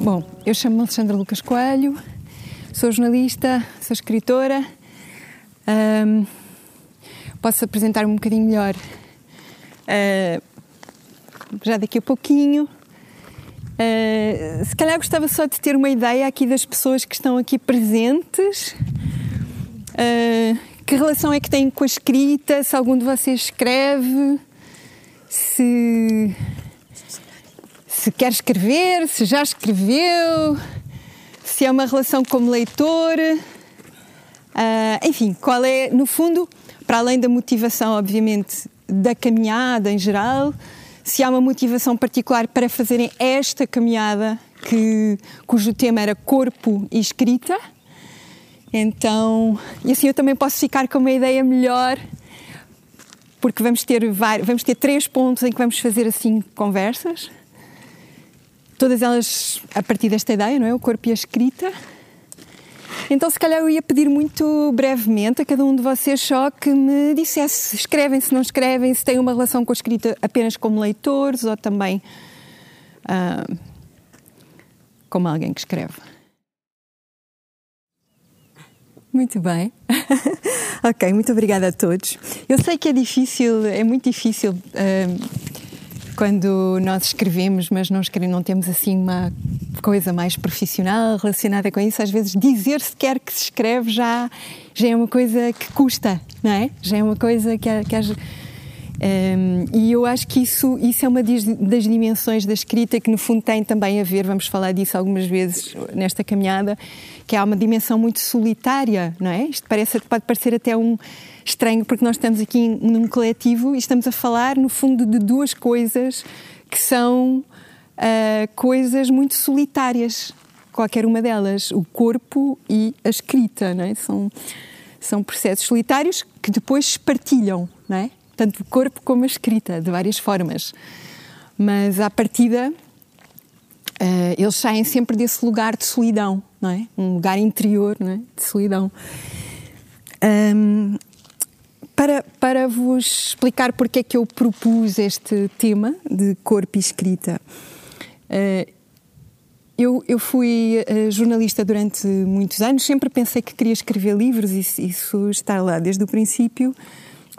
Bom, eu chamo-me Alexandra Lucas Coelho, sou jornalista, sou escritora. Um, posso apresentar-me um bocadinho melhor uh, já daqui a pouquinho. Uh, se calhar gostava só de ter uma ideia aqui das pessoas que estão aqui presentes. Uh, que relação é que têm com a escrita? Se algum de vocês escreve? Se se quer escrever, se já escreveu, se é uma relação como leitor, uh, enfim, qual é, no fundo, para além da motivação, obviamente, da caminhada em geral, se há uma motivação particular para fazerem esta caminhada, que, cujo tema era corpo e escrita. Então, e assim eu também posso ficar com uma ideia melhor, porque vamos ter, vários, vamos ter três pontos em que vamos fazer assim conversas todas elas a partir desta ideia, não é? O corpo e a escrita. Então, se calhar, eu ia pedir muito brevemente a cada um de vocês só que me dissesse se escrevem, se não escrevem, se têm uma relação com a escrita apenas como leitores ou também uh, como alguém que escreve. Muito bem. ok, muito obrigada a todos. Eu sei que é difícil, é muito difícil. Uh, quando nós escrevemos, mas não, escrevemos, não temos assim uma coisa mais profissional relacionada com isso, às vezes dizer sequer que se escreve já, já é uma coisa que custa, não é? Já é uma coisa que, que um, e eu acho que isso, isso é uma das dimensões da escrita que, no fundo, tem também a ver, vamos falar disso algumas vezes nesta caminhada, que há uma dimensão muito solitária, não é? Isto parece, pode parecer até um estranho, porque nós estamos aqui num coletivo e estamos a falar, no fundo, de duas coisas que são uh, coisas muito solitárias, qualquer uma delas, o corpo e a escrita, não é? São, são processos solitários que depois partilham, não é? Tanto o corpo como a escrita, de várias formas. Mas à partida, uh, eles saem sempre desse lugar de solidão, não é? Um lugar interior não é? de solidão. Um, para, para vos explicar porque é que eu propus este tema de corpo e escrita, uh, eu, eu, fui uh, jornalista durante muitos anos, sempre pensei que queria escrever livros, isso, isso está lá desde o princípio.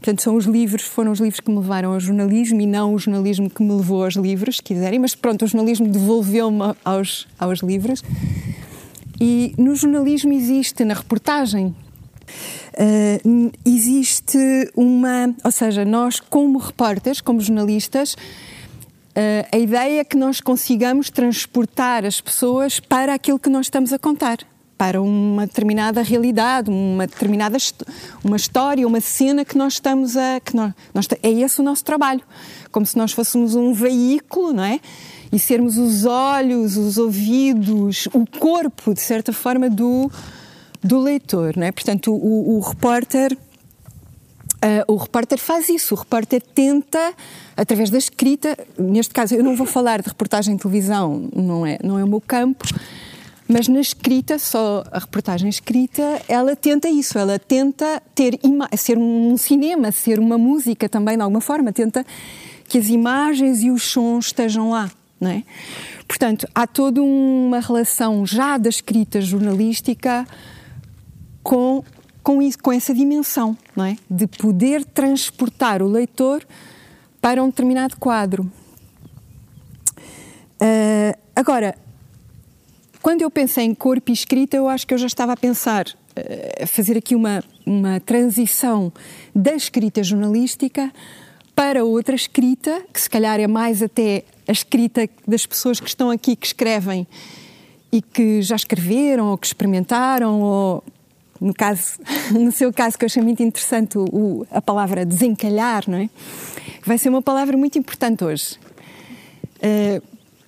Portanto, são os livros, foram os livros que me levaram ao jornalismo e não o jornalismo que me levou aos livros, se quiserem, mas pronto, o jornalismo devolveu-me aos, aos livros. E no jornalismo existe, na reportagem, uh, existe uma. Ou seja, nós, como repórteres, como jornalistas, uh, a ideia é que nós consigamos transportar as pessoas para aquilo que nós estamos a contar. Para uma determinada realidade, uma determinada uma história, uma cena que nós estamos a. Que nós, nós, é esse o nosso trabalho. Como se nós fôssemos um veículo, não é? E sermos os olhos, os ouvidos, o corpo, de certa forma, do, do leitor, não é? Portanto, o, o repórter Uh, o repórter faz isso, o repórter tenta, através da escrita, neste caso eu não vou falar de reportagem em televisão, não é, não é o meu campo, mas na escrita, só a reportagem escrita, ela tenta isso, ela tenta ter ser um cinema, ser uma música também de alguma forma, tenta que as imagens e os sons estejam lá, não é? Portanto, há toda uma relação já da escrita jornalística com, com, isso, com essa dimensão, não é? De poder transportar o leitor para um determinado quadro. Uh, agora, quando eu pensei em corpo e escrita, eu acho que eu já estava a pensar uh, a fazer aqui uma, uma transição da escrita jornalística para outra escrita, que se calhar é mais até a escrita das pessoas que estão aqui que escrevem e que já escreveram ou que experimentaram ou no caso, no seu caso, que eu achei muito interessante o, a palavra desencalhar, não é? Vai ser uma palavra muito importante hoje. Uh,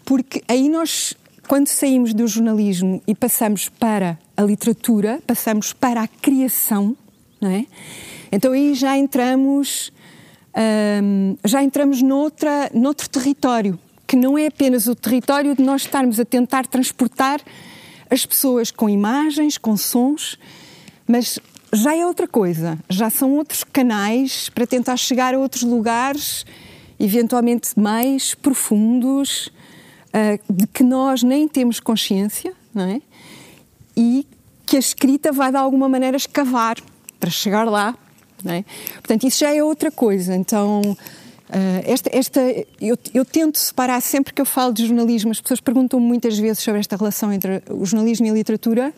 porque aí nós, quando saímos do jornalismo e passamos para a literatura, passamos para a criação, não é? Então aí já entramos, um, ehm, já entramos noutra, noutro território, que não é apenas o território de nós estarmos a tentar transportar as pessoas com imagens, com sons, mas já é outra coisa, já são outros canais para tentar chegar a outros lugares, eventualmente mais profundos, de que nós nem temos consciência, não é? E que a escrita vai de alguma maneira escavar para chegar lá, não é? Portanto, isso já é outra coisa. Então, uh, esta, esta eu, eu, tento separar sempre que eu falo de jornalismo. As pessoas perguntam muitas vezes sobre esta relação entre o jornalismo e a literatura.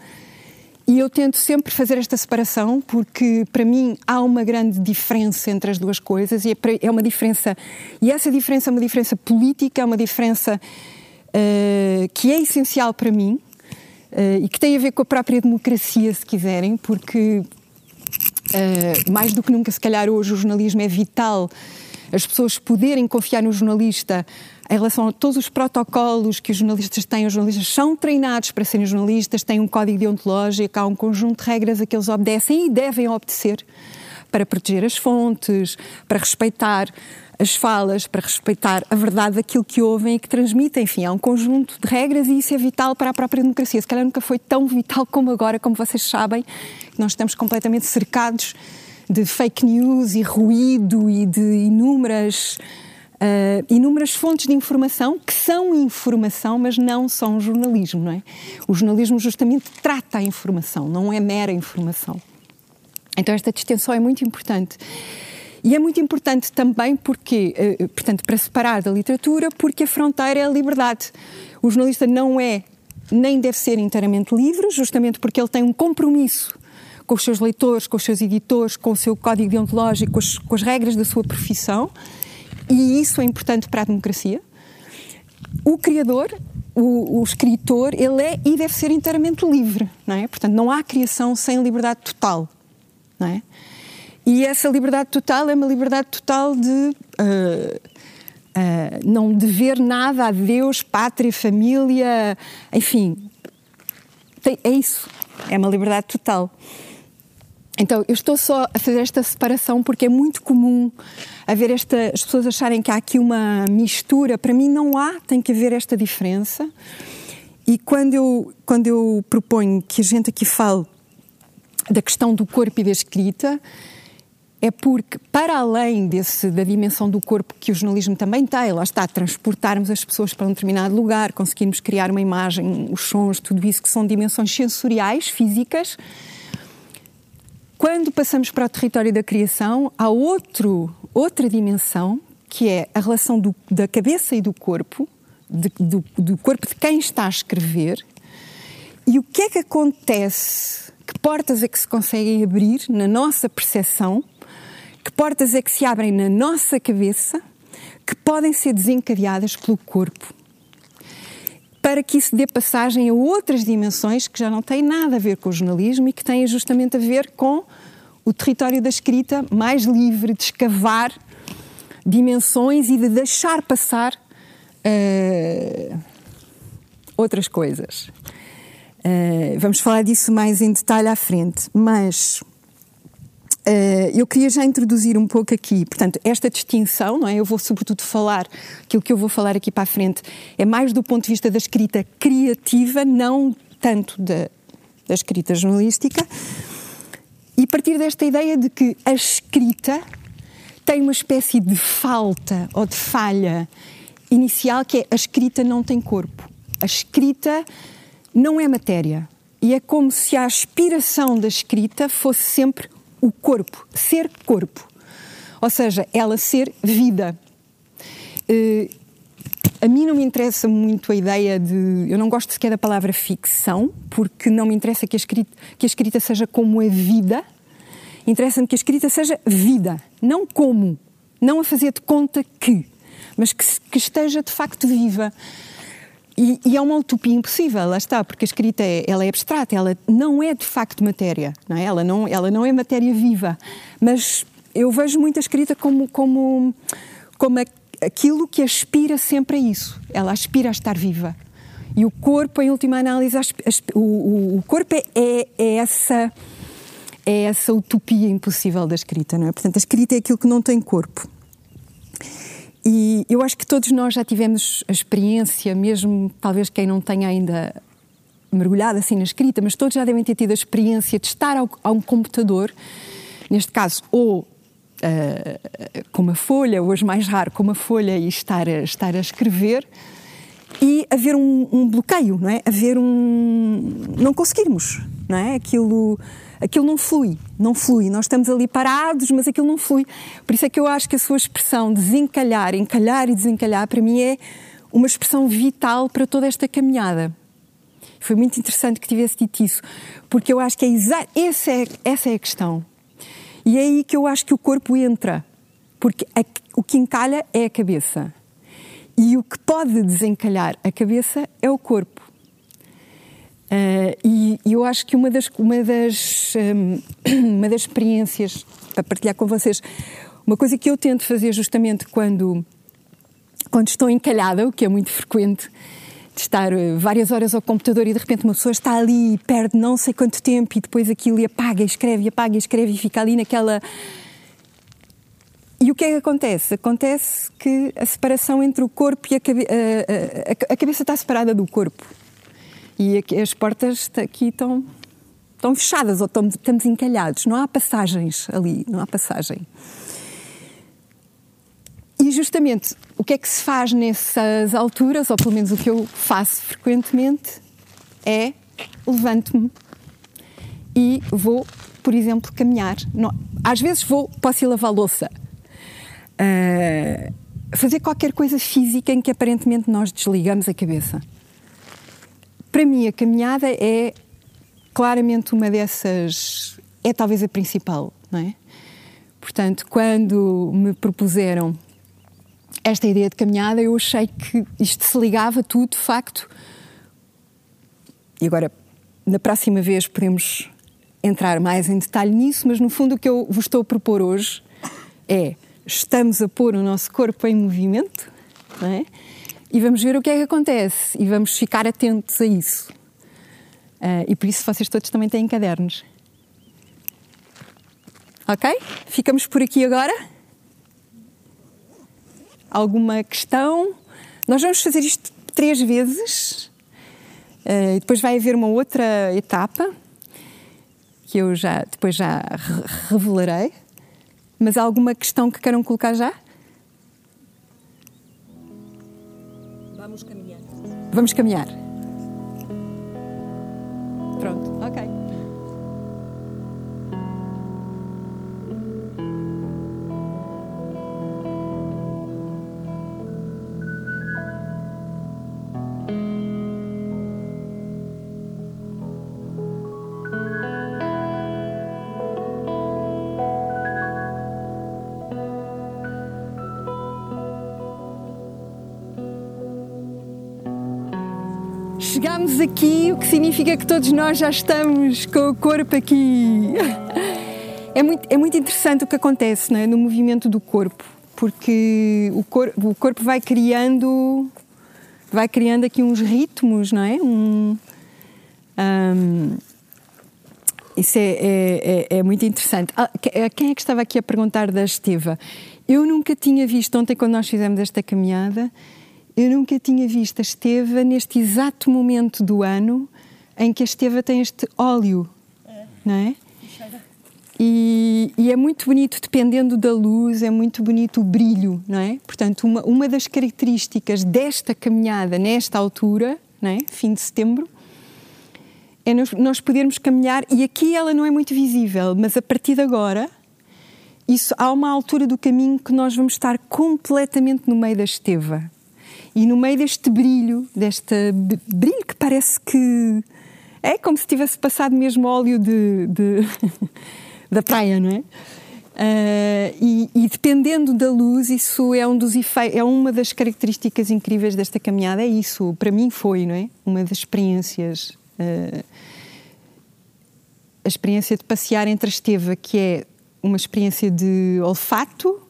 E eu tento sempre fazer esta separação porque, para mim, há uma grande diferença entre as duas coisas e é, é uma diferença. E essa diferença é uma diferença política, é uma diferença uh, que é essencial para mim uh, e que tem a ver com a própria democracia, se quiserem, porque uh, mais do que nunca, se calhar, hoje o jornalismo é vital as pessoas poderem confiar no jornalista em relação a todos os protocolos que os jornalistas têm, os jornalistas são treinados para serem jornalistas, têm um código deontológico, há um conjunto de regras a que eles obedecem e devem obedecer para proteger as fontes, para respeitar as falas, para respeitar a verdade daquilo que ouvem e que transmitem. Enfim, há um conjunto de regras e isso é vital para a própria democracia. Se calhar nunca foi tão vital como agora, como vocês sabem, nós estamos completamente cercados de fake news e ruído e de inúmeras uh, inúmeras fontes de informação que são informação, mas não são jornalismo, não é? O jornalismo justamente trata a informação, não é mera informação. Então esta distinção é muito importante. E é muito importante também porque, uh, portanto, para separar da literatura, porque a fronteira é a liberdade. O jornalista não é nem deve ser inteiramente livre, justamente porque ele tem um compromisso com os seus leitores, com os seus editores, com o seu código deontológico, com as, com as regras da sua profissão e isso é importante para a democracia. O criador, o, o, escritor, ele é e deve ser inteiramente livre, não é? Portanto, não há criação sem liberdade total, não é? E essa liberdade total é uma liberdade total de uh, uh, não dever nada a Deus, pátria, família, enfim. Tem, é isso. É uma liberdade total. Então, eu estou só a fazer esta separação porque é muito comum haver esta, as pessoas acharem que há aqui uma mistura. Para mim, não há, tem que haver esta diferença. E quando eu, quando eu proponho que a gente aqui fale da questão do corpo e da escrita, é porque, para além desse, da dimensão do corpo que o jornalismo também tem, lá está, transportarmos as pessoas para um determinado lugar, conseguirmos criar uma imagem, os sons, tudo isso que são dimensões sensoriais, físicas, quando passamos para o território da criação, há outro, outra dimensão, que é a relação do, da cabeça e do corpo, de, do, do corpo de quem está a escrever, e o que é que acontece, que portas é que se conseguem abrir na nossa percepção, que portas é que se abrem na nossa cabeça, que podem ser desencadeadas pelo corpo para que isso dê passagem a outras dimensões que já não têm nada a ver com o jornalismo e que têm justamente a ver com o território da escrita mais livre, de escavar dimensões e de deixar passar uh, outras coisas. Uh, vamos falar disso mais em detalhe à frente, mas eu queria já introduzir um pouco aqui, portanto, esta distinção, não é? Eu vou sobretudo falar, aquilo que eu vou falar aqui para a frente é mais do ponto de vista da escrita criativa, não tanto da, da escrita jornalística, e partir desta ideia de que a escrita tem uma espécie de falta ou de falha inicial, que é a escrita não tem corpo. A escrita não é matéria. E é como se a aspiração da escrita fosse sempre o corpo, ser corpo. Ou seja, ela ser vida. Uh, a mim não me interessa muito a ideia de. Eu não gosto sequer da palavra ficção, porque não me interessa que a escrita, que a escrita seja como a vida. Interessa-me que a escrita seja vida, não como. Não a fazer de conta que, mas que, que esteja de facto viva. E, e, é uma utopia impossível, lá está, porque a escrita é, ela é abstrata, ela não é de facto matéria, não é? Ela, não, ela não é matéria viva. Mas eu vejo muito a escrita como, como, como aquilo que aspira sempre a isso. Ela aspira a estar viva. E o corpo, em última análise, o, o, corpo é, é, é, essa é essa utopia impossível da escrita, não é? Portanto, a escrita é aquilo que não tem corpo. E eu acho que todos nós já tivemos a experiência, mesmo talvez quem não tenha ainda mergulhado assim na escrita, mas todos já devem ter tido a experiência de estar ao, a um computador, neste caso, ou uh, com uma folha, hoje mais raro, com uma folha e estar a, estar a escrever, e haver um, um, bloqueio, não é? Haver um. não conseguirmos, não é? Aquilo, aquilo não flui, não flui. Nós estamos ali parados, mas aquilo não flui. Por isso é que eu acho que a sua expressão desencalhar, encalhar e desencalhar, para mim é uma expressão vital para toda esta caminhada. Foi muito interessante que tivesse dito isso, porque eu acho que é essa, é, essa é a questão. E é aí que eu acho que o corpo entra, porque a, o que encalha é a cabeça. E o que pode desencalhar a cabeça é o corpo. Uh, e, e, eu acho que uma das, uma, das, um, uma das experiências, para partilhar com vocês, uma coisa que eu tento fazer justamente quando, quando estou encalhada, o que é muito frequente, de estar eh, várias horas ao computador e de repente uma pessoa está ali e perde não sei quanto tempo e depois aquilo e apaga, escreve, apaga, escreve e fica ali naquela. E o que é que acontece? Acontece que a separação entre o corpo e a, cabe... a, a, a cabeça está separada do corpo. E aqui, as portas aqui estão, estão fechadas ou estão, estamos encalhados. Não há passagens ali, não há passagem. E justamente o que é que se faz nessas alturas, ou pelo menos o que eu faço frequentemente, é levanto-me e vou, por exemplo, caminhar. Não, às vezes vou, posso ir lavar louça. Uh, fazer qualquer coisa física em que aparentemente nós desligamos a cabeça. Para mim, a caminhada é claramente uma dessas. é talvez a principal, não é? Portanto, quando me propuseram esta ideia de caminhada, eu achei que isto se ligava tudo, de facto. E agora, na próxima vez, podemos entrar mais em detalhe nisso, mas no fundo o que eu vos estou a propor hoje é: estamos a pôr o nosso corpo em movimento, não é? E vamos ver o que é que acontece e vamos ficar atentos a isso. Uh, e por isso vocês todos também têm cadernos. Ok? Ficamos por aqui agora alguma questão. Nós vamos fazer isto três vezes. Uh, depois vai haver uma outra etapa que eu já depois já revelarei. Mas há alguma questão que queiram colocar já? Vamos caminhar. Vamos caminhar. Que significa que todos nós já estamos com o corpo aqui. É muito, é muito interessante o que acontece é? no movimento do corpo, porque o, cor, o corpo vai criando, vai criando aqui uns ritmos, não é? Um, um, isso é, é, é, é, muito interessante. Ah, quem é que estava aqui a perguntar da Esteva? Eu nunca tinha visto, ontem quando nós fizemos esta caminhada, eu nunca tinha visto a Esteva neste exato momento do ano em que a Esteva tem este óleo, é. não é? E, e, é muito bonito, dependendo da luz, é muito bonito o brilho, não é? Portanto, uma, uma das características desta caminhada nesta altura, não é? fim de setembro, é nós, nós podermos caminhar, e aqui ela não é muito visível, mas a partir de agora, isso, há uma altura do caminho que nós vamos estar completamente no meio da esteva. E no meio deste brilho, deste brilho que parece que é como se tivesse passado mesmo óleo de, de da praia, não é? Uh, e, e, dependendo da luz, isso é um dos efeitos, é uma das características incríveis desta caminhada. É isso, para mim foi, não é? Uma das experiências, uh, a experiência de passear entre a Esteva, que é uma experiência de olfato,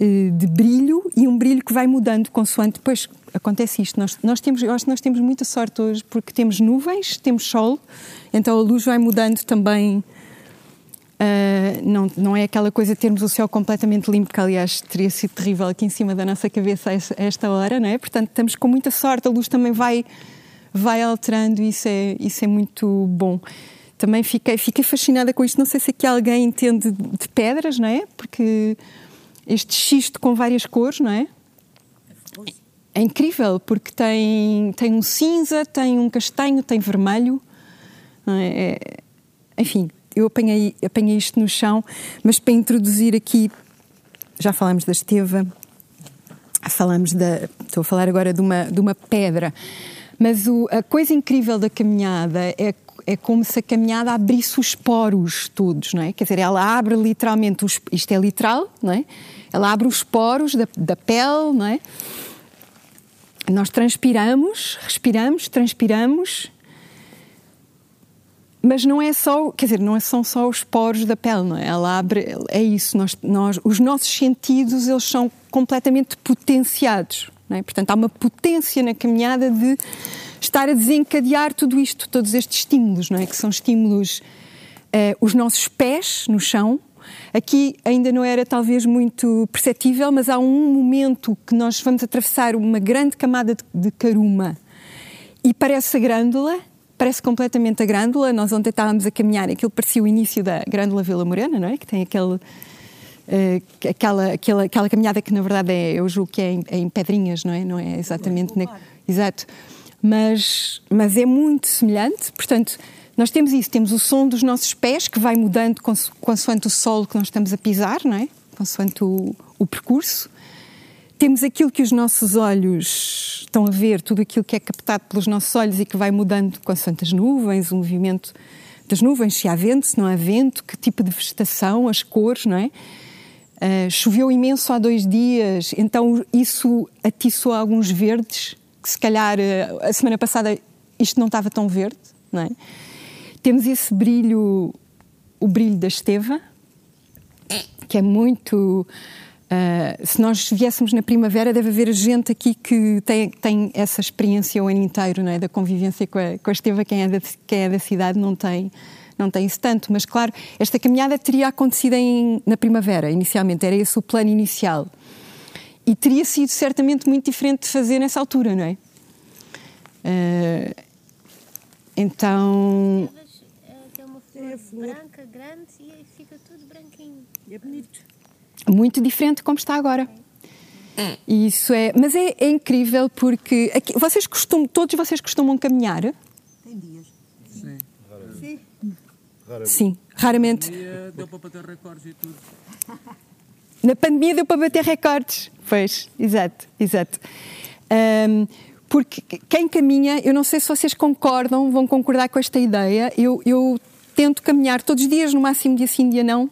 de brilho e um brilho que vai mudando consoante depois acontece isto. Nós, nós temos, eu acho que nós temos muita sorte hoje porque temos nuvens, temos sol, então a luz vai mudando também. Uh, não, não é aquela coisa de termos o céu completamente limpo, que aliás teria sido terrível aqui em cima da nossa cabeça a esta hora, não é? Portanto, estamos com muita sorte, a luz também vai, vai alterando e isso é, isso é muito bom. Também fiquei, fiquei fascinada com isto. Não sei se aqui alguém entende de pedras, não é? Porque este xisto com várias cores, não é? é incrível porque tem, tem um cinza, tem um castanho, tem vermelho. É, é, enfim, eu apanhei, apanhei isto no chão, mas para introduzir aqui, já falamos da esteva, falamos da. Estou a falar agora de uma, de uma pedra, mas o, a coisa incrível da caminhada é é como se a caminhada abrisse os poros todos, não é? Quer dizer, ela abre literalmente, os, isto é literal, não é? Ela abre os poros da, da pele, não é? Nós transpiramos, respiramos, transpiramos, mas não é só, quer dizer, não são só os poros da pele, não é? Ela abre, é isso, nós, nós, os nossos sentidos, eles são completamente potenciados, não é? Portanto, há uma potência na caminhada de estar a desencadear tudo isto, todos estes estímulos, não é? Que são estímulos, uh, os nossos pés no chão. Aqui ainda não era talvez muito perceptível, mas há um momento que nós vamos atravessar uma grande camada de, de caruma e parece a grândula, parece completamente a grândula. Nós ontem estávamos a caminhar, aquilo parecia o início da grândula Vila Morena, não é? Que tem aquele. Uh, aquela, aquela, aquela caminhada que na verdade é, eu julgo que é em, é em pedrinhas, não é? Não é exatamente. Na, exato mas, mas é muito semelhante. Portanto, nós temos isso, temos o som dos nossos pés que vai mudando consoante o solo que nós estamos a pisar, não é? Consoante o, o percurso. Temos aquilo que os nossos olhos estão a ver, tudo aquilo que é captado pelos nossos olhos e que vai mudando consoante as nuvens, o movimento das nuvens, se há vento, se não há vento, que tipo de vegetação, as cores, não é? Uh, choveu imenso há dois dias, então isso atiçou alguns verdes que se calhar eh, a semana passada isto não estava tão verde, não é? Temos esse brilho, o brilho da esteva, que é muito. Uh, se nós viéssemos na primavera, deve haver gente aqui que tem, tem essa experiência o ano inteiro, não é? Da convivência com a, com a esteva. Quem é, da, quem é da cidade não tem, não tem isso tanto. Mas, claro, esta caminhada teria acontecido em, na primavera, inicialmente. Era esse o plano inicial. E teria sido certamente muito diferente de fazer nessa altura, não é? Uh, então. Tem uma flor, é branca, grande e fica tudo branquinho. E é bonito. Muito diferente como está agora. É. Isso é, mas é, é incrível porque aqui, vocês costumam, todos vocês costumam caminhar? Tem dias. Sim. Sim. Raramente. Sim, raramente. Deu para bater recordes e tudo. Na pandemia deu para bater recordes. Pois, exato, exato. Um, porque quem caminha, eu não sei se vocês concordam, vão concordar com esta ideia, eu, eu tento caminhar todos os dias, no máximo dia sim, dia não,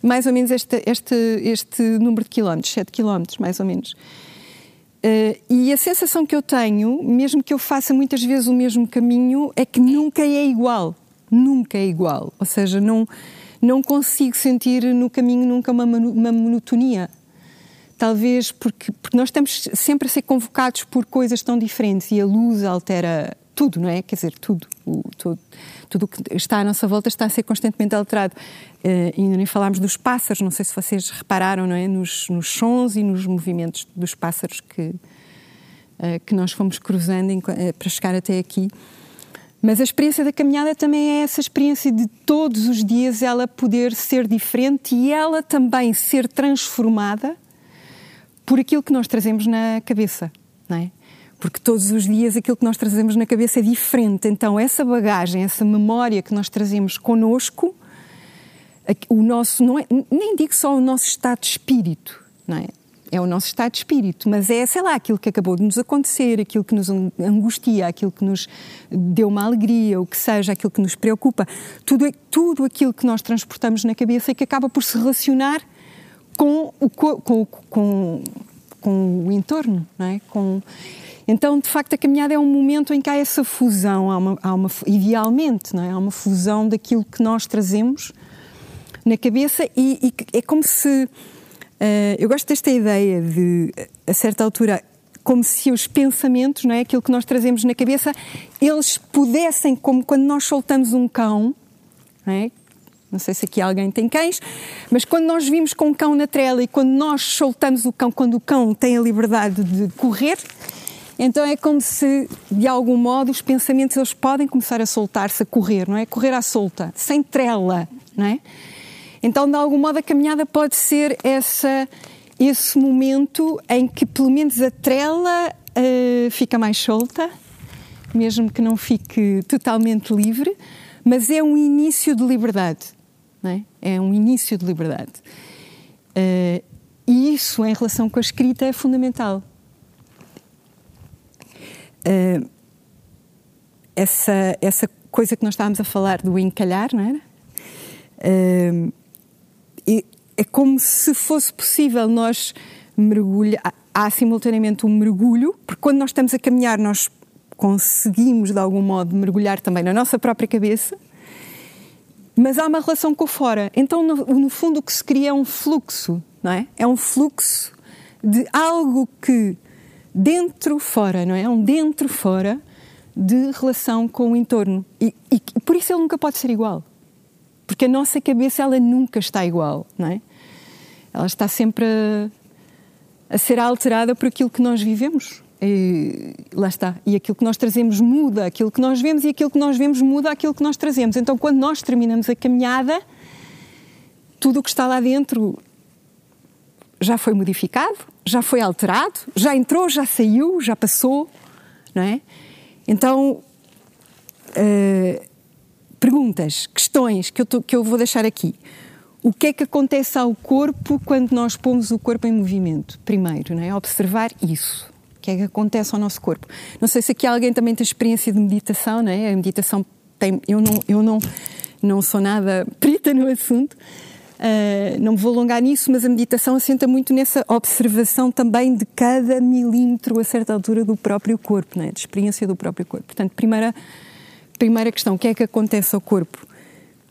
mais ou menos este, este, este número de quilómetros, 7 quilómetros, mais ou menos. Uh, e a sensação que eu tenho, mesmo que eu faça muitas vezes o mesmo caminho, é que nunca é igual. Nunca é igual. Ou seja, não, não consigo sentir no caminho nunca uma, uma monotonia. Talvez porque, porque nós estamos sempre a ser convocados por coisas tão diferentes e a luz altera tudo, não é? Quer dizer, tudo. O, tudo, tudo o que está à nossa volta está a ser constantemente alterado. Uh, ainda nem falámos dos pássaros, não sei se vocês repararam, não é? Nos, nos sons e nos movimentos dos pássaros que, uh, que nós fomos cruzando em, uh, para chegar até aqui. Mas a experiência da caminhada também é essa experiência de todos os dias ela poder ser diferente e ela também ser transformada por aquilo que nós trazemos na cabeça, não é? Porque todos os dias aquilo que nós trazemos na cabeça é diferente. Então, essa bagagem, essa memória que nós trazemos connosco, o nosso, não é, nem digo só o nosso estado de espírito, não é? é o nosso estado de espírito, mas é, sei lá, aquilo que acabou de nos acontecer, aquilo que nos angustia, aquilo que nos deu uma alegria, o que seja, aquilo que nos preocupa, tudo, tudo aquilo que nós transportamos na cabeça e que acaba por se relacionar com o, com, com, com o entorno, não é? Com, então, de facto, a caminhada é um momento em que há essa fusão, há uma, há uma, idealmente, não é? há uma fusão daquilo que nós trazemos na cabeça e, e é como se Uh, eu gosto desta ideia de, a certa altura, como se os pensamentos, não é, aquilo que nós trazemos na cabeça, eles pudessem, como quando nós soltamos um cão, não, é? Não sei se aqui alguém tem cães, mas quando nós vimos com um cão na trela e quando nós soltamos o cão, quando o cão tem a liberdade de correr, então é como se, de algum modo, os pensamentos eles podem começar a soltar-se, a correr, não é? Correr à solta, sem trela, não é? Então, de algum modo, a caminhada pode ser essa, esse momento em que pelo menos a trela uh, fica mais solta, mesmo que não fique totalmente livre, mas é um início de liberdade. É? é um início de liberdade. Uh, e isso, em relação com a escrita, é fundamental. Uh, essa, essa coisa que nós estávamos a falar do encalhar, não era? Uh, é como se fosse possível nós mergulhar. Há simultaneamente um mergulho, porque quando nós estamos a caminhar, nós conseguimos de algum modo mergulhar também na nossa própria cabeça, mas há uma relação com o fora. Então, no, no fundo, o que se cria é um fluxo, não é? É um fluxo de algo que dentro fora, não é? É um dentro fora de relação com o entorno. E, e por isso ele nunca pode ser igual. Porque a nossa cabeça ela nunca está igual, não é? Ela está sempre a, a ser alterada por aquilo que nós vivemos. E, lá está. E aquilo que nós trazemos muda aquilo que nós vemos e aquilo que nós vemos muda aquilo que nós trazemos. Então, quando nós terminamos a caminhada, tudo o que está lá dentro já foi modificado, já foi alterado, já entrou, já saiu, já passou, não é? Então, uh, perguntas, questões que eu, tô, que eu vou deixar aqui. O que é que acontece ao corpo quando nós pomos o corpo em movimento? Primeiro, não é? observar isso. Que é que acontece ao nosso corpo? Não sei se aqui alguém também tem experiência de meditação, não é? A meditação tem. Eu não, eu não, não sou nada perita no assunto, uh, não me vou alongar nisso, mas a meditação assenta muito nessa observação também de cada milímetro a certa altura do próprio corpo, não é? De experiência do próprio corpo. Portanto, primeira primeira questão, o que é que acontece ao corpo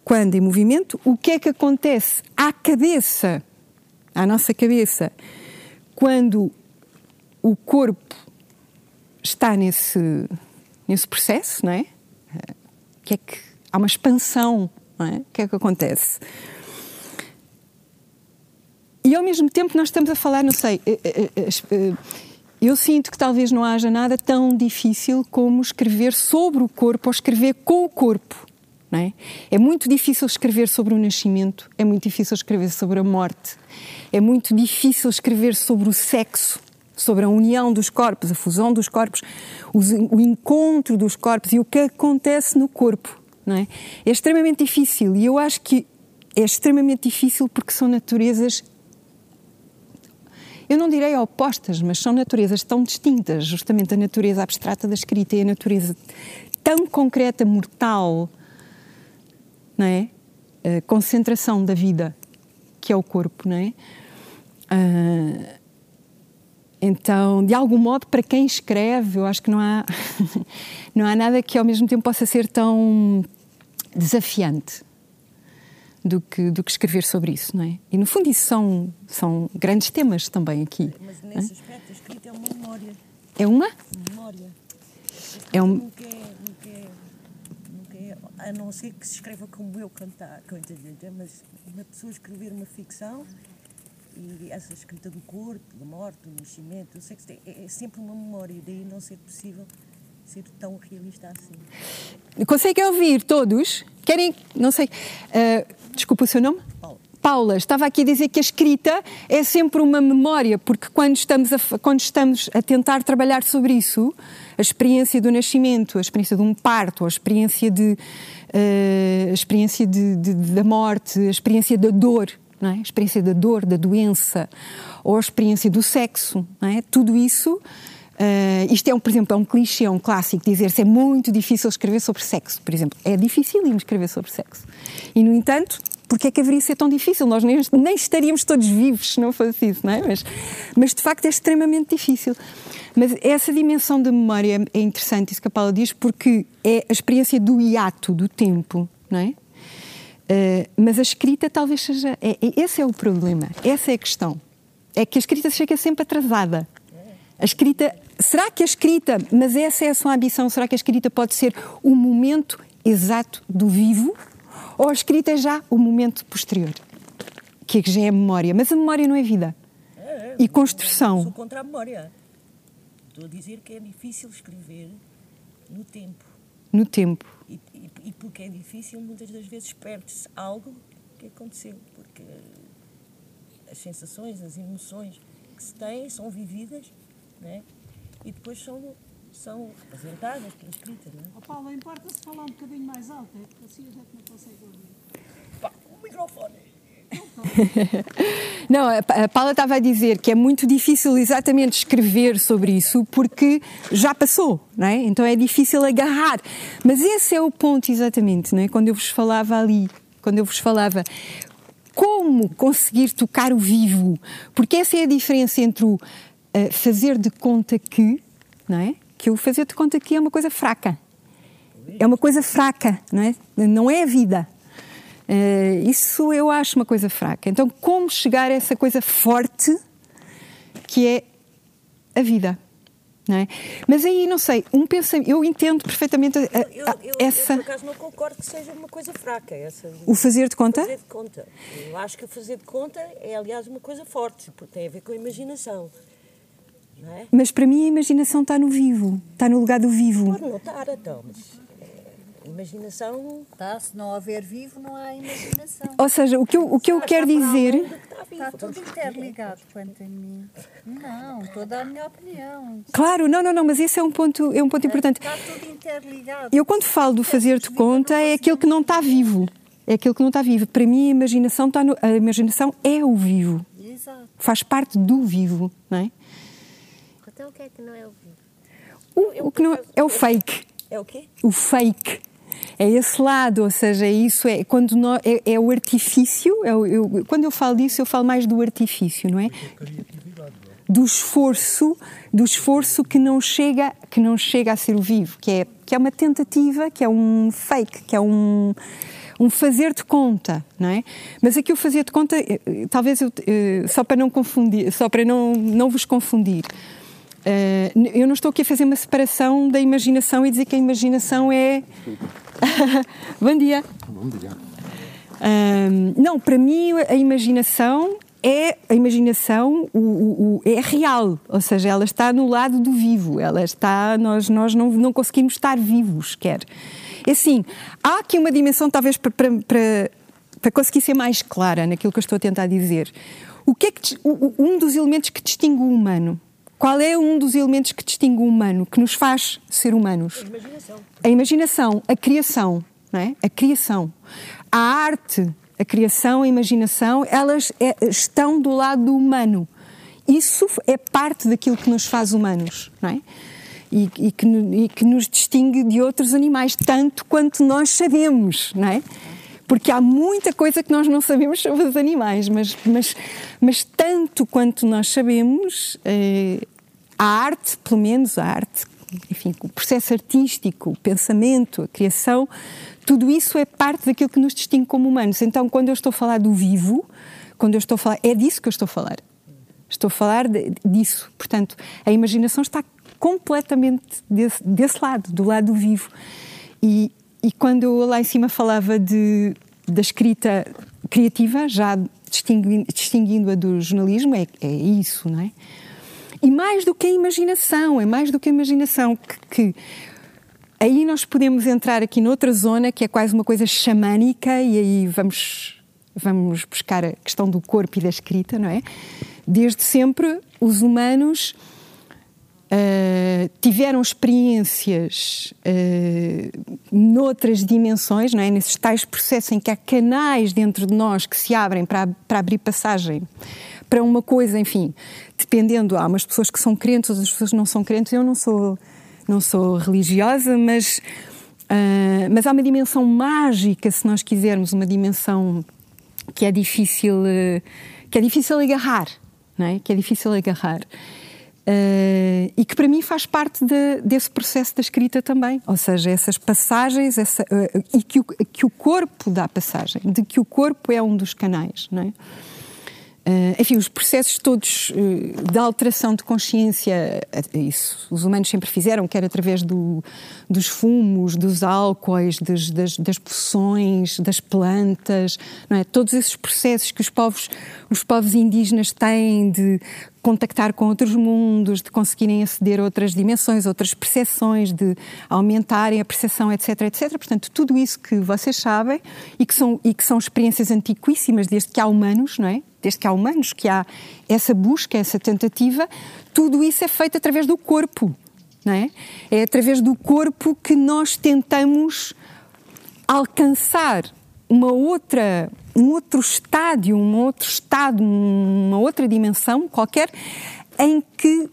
quando em movimento? O que é que acontece à cabeça, à nossa cabeça, quando o corpo está nesse, nesse processo, não é? Que é que há uma expansão, não é? O que é que acontece? E ao mesmo tempo nós estamos a falar, não sei, eh, eh, eh, eu sinto que talvez não haja nada tão difícil como escrever sobre o corpo ou escrever com o corpo. Não é? é muito difícil escrever sobre o nascimento, é muito difícil escrever sobre a morte, é muito difícil escrever sobre o sexo, sobre a união dos corpos, a fusão dos corpos, o encontro dos corpos e o que acontece no corpo. Não é? é extremamente difícil e eu acho que é extremamente difícil porque são naturezas eu não direi opostas, mas são naturezas tão distintas, justamente a natureza abstrata da escrita e a natureza tão concreta, mortal, não é? A concentração da vida, que é o corpo, não é? Uh, então, de algum modo, para quem escreve, eu acho que não há, não há nada que ao mesmo tempo possa ser tão desafiante do que, do que escrever sobre isso, não é? E no fundo isso são, são grandes temas também aqui. Mas nesse é? aspecto a escrita é uma memória. É uma? Memória. É um... Nunca é, nunca é, nunca é, a não ser que se escreva como eu cantar, mas uma pessoa escrever uma ficção e essa escrita do corpo, da morte, do nascimento, eu sei que é, é sempre uma memória, daí não ser possível ser tão realista assim. Conseguem ouvir todos? Querem, não sei, uh, desculpa o seu nome? Paula. Paula, estava aqui a dizer que a escrita é sempre uma memória, porque quando estamos a, quando estamos a tentar trabalhar sobre isso, a experiência do nascimento, a experiência de um parto, a experiência, de, uh, a experiência de, de, da morte, a experiência da dor, não é? a experiência da dor, da doença, ou a experiência do sexo, não é? tudo isso Uh, isto é, um, por exemplo, é um clichê, é um clássico dizer-se é muito difícil escrever sobre sexo, por exemplo. É difícil escrever sobre sexo. E, no entanto, porque é que haveria ser tão difícil? Nós nem, nem estaríamos todos vivos se não fosse isso, não é? Mas, mas, de facto, é extremamente difícil. Mas essa dimensão da memória é interessante, isso que a Paula diz, porque é a experiência do hiato, do tempo, não é? Uh, mas a escrita talvez seja. É, é, esse é o problema, essa é a questão. É que a escrita chega sempre atrasada. A escrita será que a escrita, mas essa é a sua ambição, será que a escrita pode ser o momento exato do vivo? Ou a escrita é já o momento posterior? Que já é a memória. Mas a memória não é vida. É, e construção. Sou contra a memória. Estou a dizer que é difícil escrever no tempo. No tempo. E, porque é difícil, muitas das vezes perde-se algo que aconteceu. Porque as sensações, as emoções que se têm são vividas né? e depois são, são representadas pela escrita. Não é? Oh, Paulo, importa-se falar um bocadinho mais alto, é que assim a gente não consegue ouvir. Pá, o microfone! Não, a Paula estava a dizer que é muito difícil exatamente escrever sobre isso porque já passou, não é? Então é difícil agarrar. Mas esse é o ponto exatamente, não é? Quando eu vos falava ali, quando eu vos falava como conseguir tocar o vivo, porque essa é a diferença entre o uh, fazer de conta que, não é? Que o fazer de conta que é uma coisa fraca. É uma coisa fraca, não é? Não é a vida. Uh, isso eu acho uma coisa fraca. Então, como chegar a essa coisa forte que é a vida? É? Mas aí, não sei, um pensamento, eu entendo perfeitamente a, a, Eu, eu, essa. eu, por acaso, não concordo que seja uma coisa fraca. Essa, O fazer de conta? Fazer de conta. Eu acho que o fazer de conta é, aliás, uma coisa forte, porque tem a ver com a imaginação. É? Mas para mim a imaginação está no vivo, está no lugar do vivo. Pode não estar, então, mas eh, imaginação Tá? Se não houver vivo, não há imaginação. Ou seja, o que eu, o que eu quero dizer. está. Está tudo interligado quanto a mim. Não, estou a dar a minha opinião. Claro, não, não, não, mas esse é um ponto, é um ponto importante. Está tudo interligado. Eu quando falo do fazer de conta é aquilo que não está vivo. É aquilo que não está vivo. Para mim a imaginação, está no, a imaginação é o vivo. Exato. Faz parte do vivo, não é? Então o que é que não é o vivo? O, o que não é, é o fake. É o quê? o fake. É esse lado, ou seja, isso é quando nós, é, é o artifício. é o- eu- quando eu falo disso, eu falo mais do artifício, não é? Do esforço, do esforço que não chega, que não chega a ser o vivo, que é que é uma tentativa, que é um fake, que é um um fazer de conta, não é? Mas aqui o fazer de conta, eh, talvez eu, eh, só para não confundir, só para não não vos confundir. Eh, eu não estou aqui a fazer uma separação da imaginação e dizer que a imaginação é. Bom dia. Bom dia. Não, para mim a imaginação é a imaginação o, o- o- é real, ou seja, ela está no lado do vivo, ela está nós nós não, não conseguimos estar vivos, quer. É assim, há aqui uma dimensão talvez para, para, para, para conseguir ser mais clara naquilo que eu estou a tentar dizer. O que é que um dos elementos que distingue o humano? Qual é um dos elementos que distingue o humano, que nos faz ser humanos? Imaginação. a imaginação, a criação, não é? A criação. A arte, a criação, a imaginação, elas é- estão do lado do humano. Isso é parte daquilo que nos faz humanos, não é? E, e que, e que nos distingue de outros animais, tanto quanto nós sabemos, não é? Porque há muita coisa que nós não sabemos sobre os animais, mas, mas, mas tanto quanto nós sabemos, eh, a arte, pelo menos a arte, enfim, o processo artístico, o pensamento, a criação, tudo isso é parte daquilo que nos distingue como humanos. Então, quando eu estou a falar do vivo, quando eu estou a falar, é disso que eu estou a falar. Estou a falar de- disso. Portanto, a imaginação está completamente desse, desse lado, do lado do vivo. E, e quando eu lá em cima falava de, da escrita criativa, já distingui- distinguindo-a do jornalismo, é, é isso, não é? E mais do que a imaginação, é mais do que a imaginação, que, que aí nós podemos entrar aqui noutra zona que é quase uma coisa xamânica e aí vamos vamos buscar a questão do corpo e da escrita, não é? Desde sempre os humanos ah, tiveram experiências ah, noutras dimensões, não é? Nesses tais processos em que há canais dentro de nós que se abrem para, para abrir passagem para uma coisa, enfim, dependendo, há umas pessoas que são crentes, outras pessoas não são crentes. Eu não sou, não sou religiosa, mas, ah, mas há uma dimensão mágica, se nós quisermos, uma dimensão que é difícil, que é difícil agarrar, não é? Que é difícil agarrar. Eh, e que para mim faz parte de- desse processo da escrita também, ou seja, essas passagens essa, eh, e que o, que o corpo dá passagem, de que o corpo é um dos canais, não é? Eh, enfim, os processos todos eh, de alteração de consciência, isso os humanos sempre fizeram, quer através do- dos fumos, dos álcoois, das, das, das poções, das plantas, não é? Todos esses processos que os povos, os povos indígenas têm de contactar com outros mundos, de conseguirem aceder a outras dimensões, outras percepções, de aumentarem a percepção, etc, etc. Portanto, tudo isso que vocês sabem e que são, e que são experiências antiquíssimas desde que há humanos, não é? Desde que há humanos, que há essa busca, essa tentativa, tudo isso é feito através do corpo, não é? É através do corpo que nós tentamos alcançar uma outra, um outro estádio, um outro estado, uma outra dimensão qualquer, em que,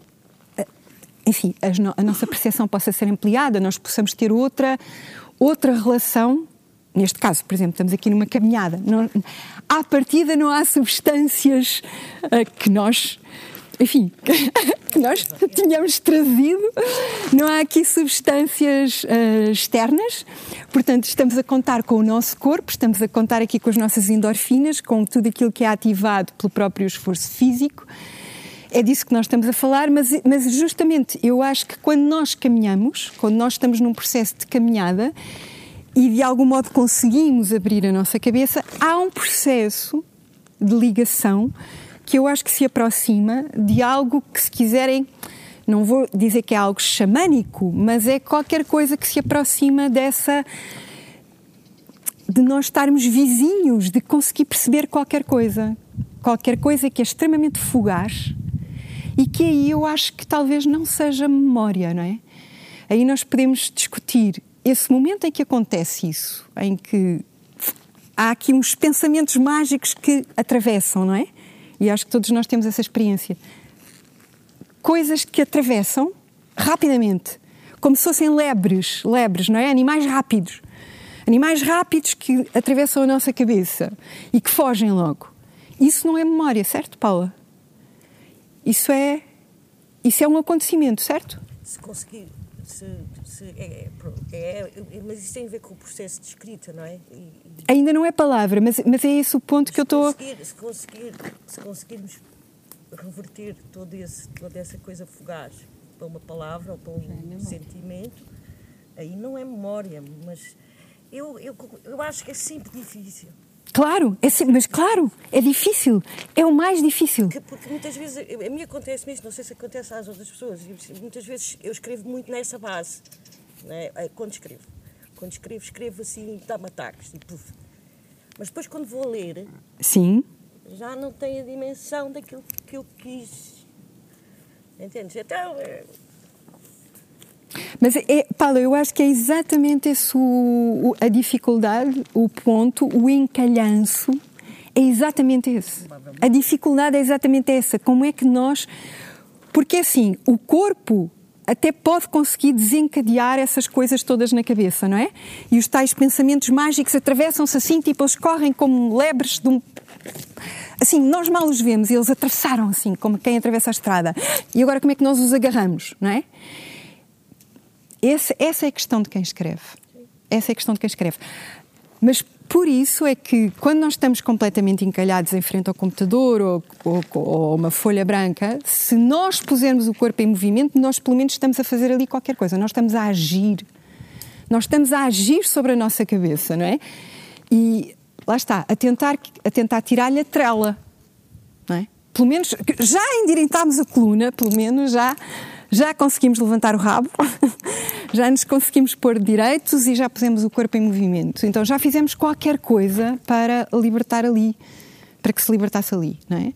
enfim, a, nossa percepção possa ser ampliada, nós possamos ter outra, outra relação. Neste caso, por exemplo, estamos aqui numa caminhada. Não, à partida não há substâncias uh, que nós enfim, que nós tínhamos trazido. Não há aqui substâncias uh, externas, portanto, estamos a contar com o nosso corpo, estamos a contar aqui com as nossas endorfinas, com tudo aquilo que é ativado pelo próprio esforço físico. É disso que nós estamos a falar, mas, mas justamente eu acho que quando nós caminhamos, quando nós estamos num processo de caminhada e de algum modo conseguimos abrir a nossa cabeça, há um processo de ligação que eu acho que se aproxima de algo que, se quiserem, não vou dizer que é algo xamânico, mas é qualquer coisa que se aproxima dessa. de nós estarmos vizinhos, de conseguir perceber qualquer coisa. Qualquer coisa que é extremamente fugaz e que aí eu acho que talvez não seja memória, não é? Aí nós podemos discutir esse momento em que acontece isso, em que há aqui uns pensamentos mágicos que atravessam, não é? E acho que todos nós temos essa experiência. Coisas que atravessam rapidamente, como se fossem lebres, lebres, não é? Animais rápidos. Animais rápidos que atravessam a nossa cabeça e que fogem logo. Isso não é memória, certo, Paula? Isso é isso é um acontecimento, certo? Se conseguir se, se é, é, é, mas isso tem a ver com o processo de escrita, não é? E, Ainda não é palavra, mas, mas é esse o ponto que eu estou. Se, conseguir, se conseguirmos reverter todo esse, toda essa coisa fugaz para uma palavra ou para um sentimento, aí não é memória, mas eu, eu, eu acho que é sempre difícil. Claro, é sempre, mas claro, é difícil, é o mais difícil. Porque, porque muitas vezes, a mim acontece isto, não sei se acontece às outras pessoas, muitas vezes eu escrevo muito nessa base, né? quando escrevo. Quando escrevo, escrevo assim, dá-me ataques. Puf. Mas depois, quando vou ler, Sim. já não tem a dimensão daquilo que eu quis. Entendes? Então. É... Mas, é, Paulo, eu acho que é exatamente esse o, o, a dificuldade, o ponto, o encalhanço. É exatamente esse. A dificuldade é exatamente essa. Como é que nós. Porque assim, o corpo até pode conseguir desencadear essas coisas todas na cabeça, não é? E os tais pensamentos mágicos atravessam-se assim, tipo, eles correm como lebres de um. Assim, nós mal os vemos e eles atravessaram assim, como quem atravessa a estrada. E agora como é que nós os agarramos, não é? Esse, essa é a questão de quem escreve. Essa é a questão de quem escreve. Mas por isso é que, quando nós estamos completamente encalhados em frente ao computador ou, ou, ou, uma folha branca, se nós pusermos o corpo em movimento, nós pelo menos estamos a fazer ali qualquer coisa, nós estamos a agir. Nós estamos a agir sobre a nossa cabeça, não é? E lá está, a tentar, a tentar tirar-lhe a trela, não é? Pelo menos, já endireitámos a coluna, pelo menos já já conseguimos levantar o rabo, já nos conseguimos pôr direitos e já pusemos o corpo em movimento. Então já fizemos qualquer coisa para libertar ali, para que se libertasse ali, não é?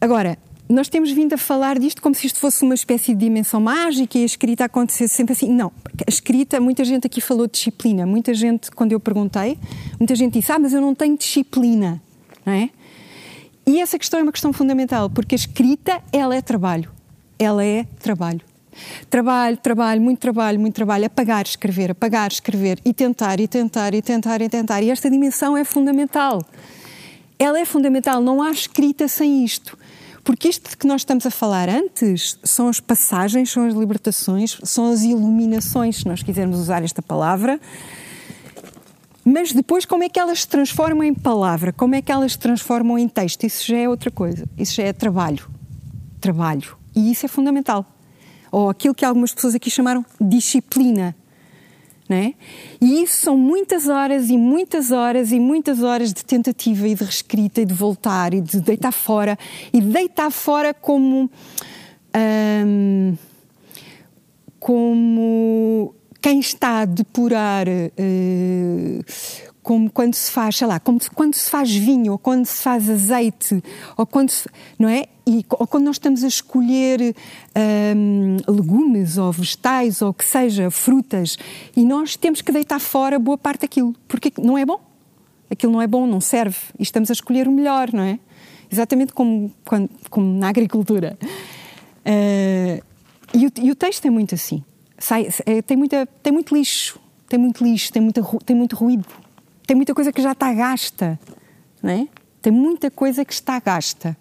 Agora, nós temos vindo a falar disto como se isto fosse uma espécie de dimensão mágica e a escrita acontecesse sempre assim. Não, a escrita, muita gente aqui falou de disciplina. Muita gente, quando eu perguntei, muita gente disse: Ah, mas eu não tenho disciplina, não é? E essa questão é uma questão fundamental, porque a escrita, ela é trabalho ela é trabalho. Trabalho, trabalho, muito trabalho, muito trabalho, apagar, escrever, apagar, escrever e tentar, e tentar, e tentar, e tentar. E esta dimensão é fundamental. Ela é fundamental, não há escrita sem isto. Porque isto que nós estamos a falar antes são as passagens, são as libertações, são as iluminações, se nós quisermos usar esta palavra. Mas depois, como é que elas se transformam em palavra? Como é que elas se transformam em texto? Isso já é outra coisa. Isso já é trabalho. Trabalho. E isso é fundamental. Ou aquilo que algumas pessoas aqui chamaram disciplina. É? E isso são muitas horas e muitas horas e muitas horas de tentativa e de reescrita e de voltar e de deitar fora e de deitar fora como hum, como quem está a depurar eh, como quando se faz, sei lá, como se- quando se faz vinho, ou quando se faz azeite, ou quando se, não é? E, ou quando nós estamos a escolher hum, legumes, ou vegetais, ou o que seja, frutas, e nós temos que deitar fora boa parte daquilo, porque não é bom. Aquilo não é bom, não serve, e estamos a escolher o melhor, não é? Exatamente como, quando- como na agricultura. Eh, e, o, e o texto é muito assim. Sai- é, tem, muita, tem muito lixo, tem muito lixo, tem, muita, tem muito ruído, tem muita coisa que já está gasta, não é? Tem muita coisa que está gasta.